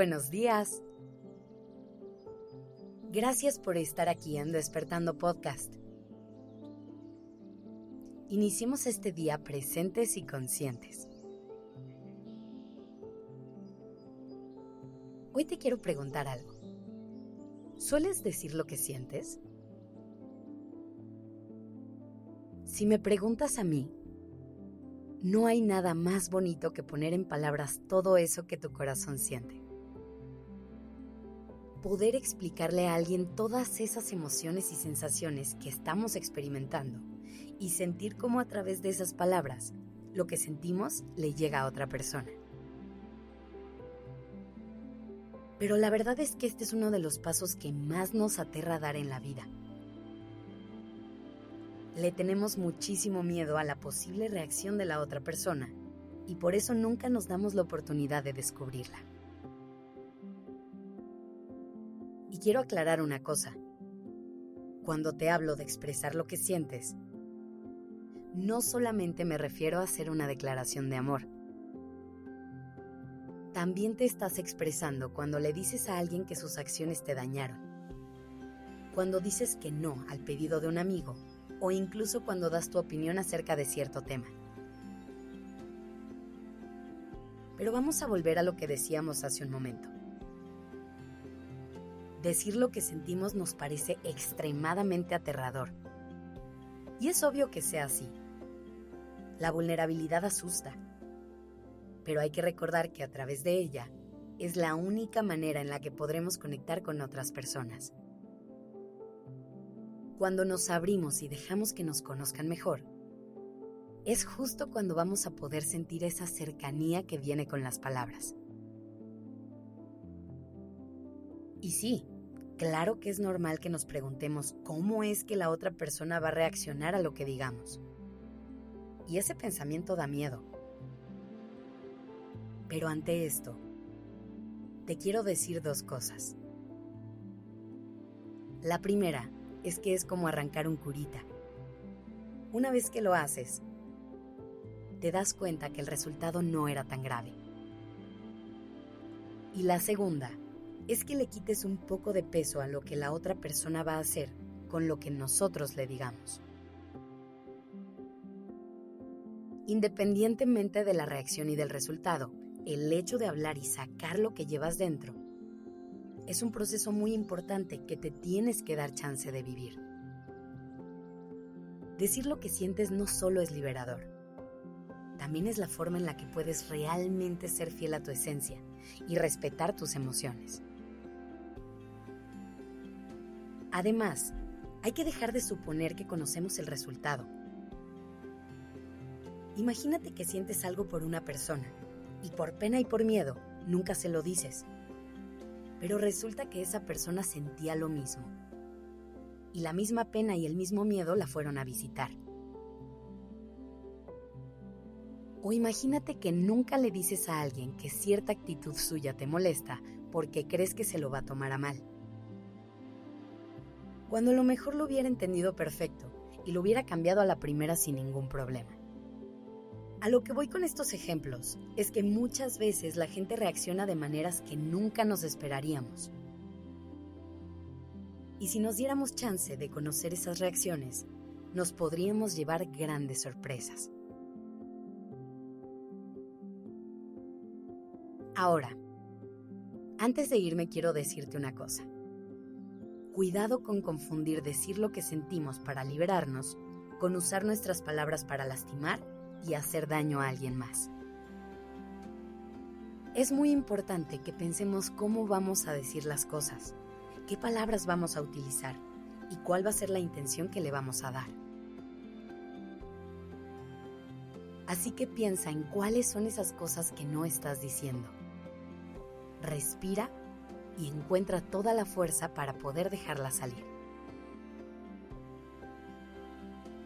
Buenos días. Gracias por estar aquí en Despertando Podcast. Iniciemos este día presentes y conscientes. Hoy te quiero preguntar algo. ¿Sueles decir lo que sientes? Si me preguntas a mí, no hay nada más bonito que poner en palabras todo eso que tu corazón siente. Poder explicarle a alguien todas esas emociones y sensaciones que estamos experimentando y sentir cómo a través de esas palabras lo que sentimos le llega a otra persona. Pero la verdad es que este es uno de los pasos que más nos aterra dar en la vida le tenemos muchísimo miedo a la posible reacción de la otra persona y por eso nunca nos damos la oportunidad de descubrirla. Y quiero aclarar una cosa. Cuando te hablo de expresar lo que sientes, no solamente me refiero a hacer una declaración de amor. También te estás expresando cuando le dices a alguien que sus acciones te dañaron. Cuando dices que no al pedido de un amigo o incluso cuando das tu opinión acerca de cierto tema. Pero vamos a volver a lo que decíamos hace un momento. Decir lo que sentimos nos parece extremadamente aterrador. Y es obvio que sea así. La vulnerabilidad asusta. Pero hay que recordar que a través de ella es la única manera en la que podremos conectar con otras personas. Cuando nos abrimos y dejamos que nos conozcan mejor, es justo cuando vamos a poder sentir esa cercanía que viene con las palabras. Y sí, claro que es normal que nos preguntemos cómo es que la otra persona va a reaccionar a lo que digamos. Y ese pensamiento da miedo. Pero ante esto, te quiero decir dos cosas. La primera es que es como arrancar un curita. Una vez que lo haces, te das cuenta que el resultado no era tan grave. Y la segunda es que le quites un poco de peso a lo que la otra persona va a hacer con lo que nosotros le digamos. Independientemente de la reacción y del resultado, el hecho de hablar y sacar lo que llevas dentro es un proceso muy importante que te tienes que dar chance de vivir. Decir lo que sientes no solo es liberador, también es la forma en la que puedes realmente ser fiel a tu esencia y respetar tus emociones. Además, hay que dejar de suponer que conocemos el resultado. Imagínate que sientes algo por una persona y por pena y por miedo nunca se lo dices pero resulta que esa persona sentía lo mismo. Y la misma pena y el mismo miedo la fueron a visitar. O imagínate que nunca le dices a alguien que cierta actitud suya te molesta porque crees que se lo va a tomar a mal. Cuando a lo mejor lo hubiera entendido perfecto y lo hubiera cambiado a la primera sin ningún problema. A lo que voy con estos ejemplos es que muchas veces la gente reacciona de maneras que nunca nos esperaríamos. Y si nos diéramos chance de conocer esas reacciones, nos podríamos llevar grandes sorpresas. Ahora, antes de irme quiero decirte una cosa. Cuidado con confundir decir lo que sentimos para liberarnos con usar nuestras palabras para lastimar y hacer daño a alguien más. Es muy importante que pensemos cómo vamos a decir las cosas, qué palabras vamos a utilizar y cuál va a ser la intención que le vamos a dar. Así que piensa en cuáles son esas cosas que no estás diciendo. Respira y encuentra toda la fuerza para poder dejarla salir.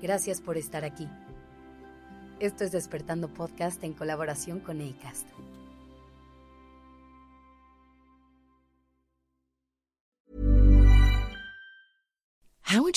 Gracias por estar aquí. Esto es Despertando Podcast en colaboración con ACAST.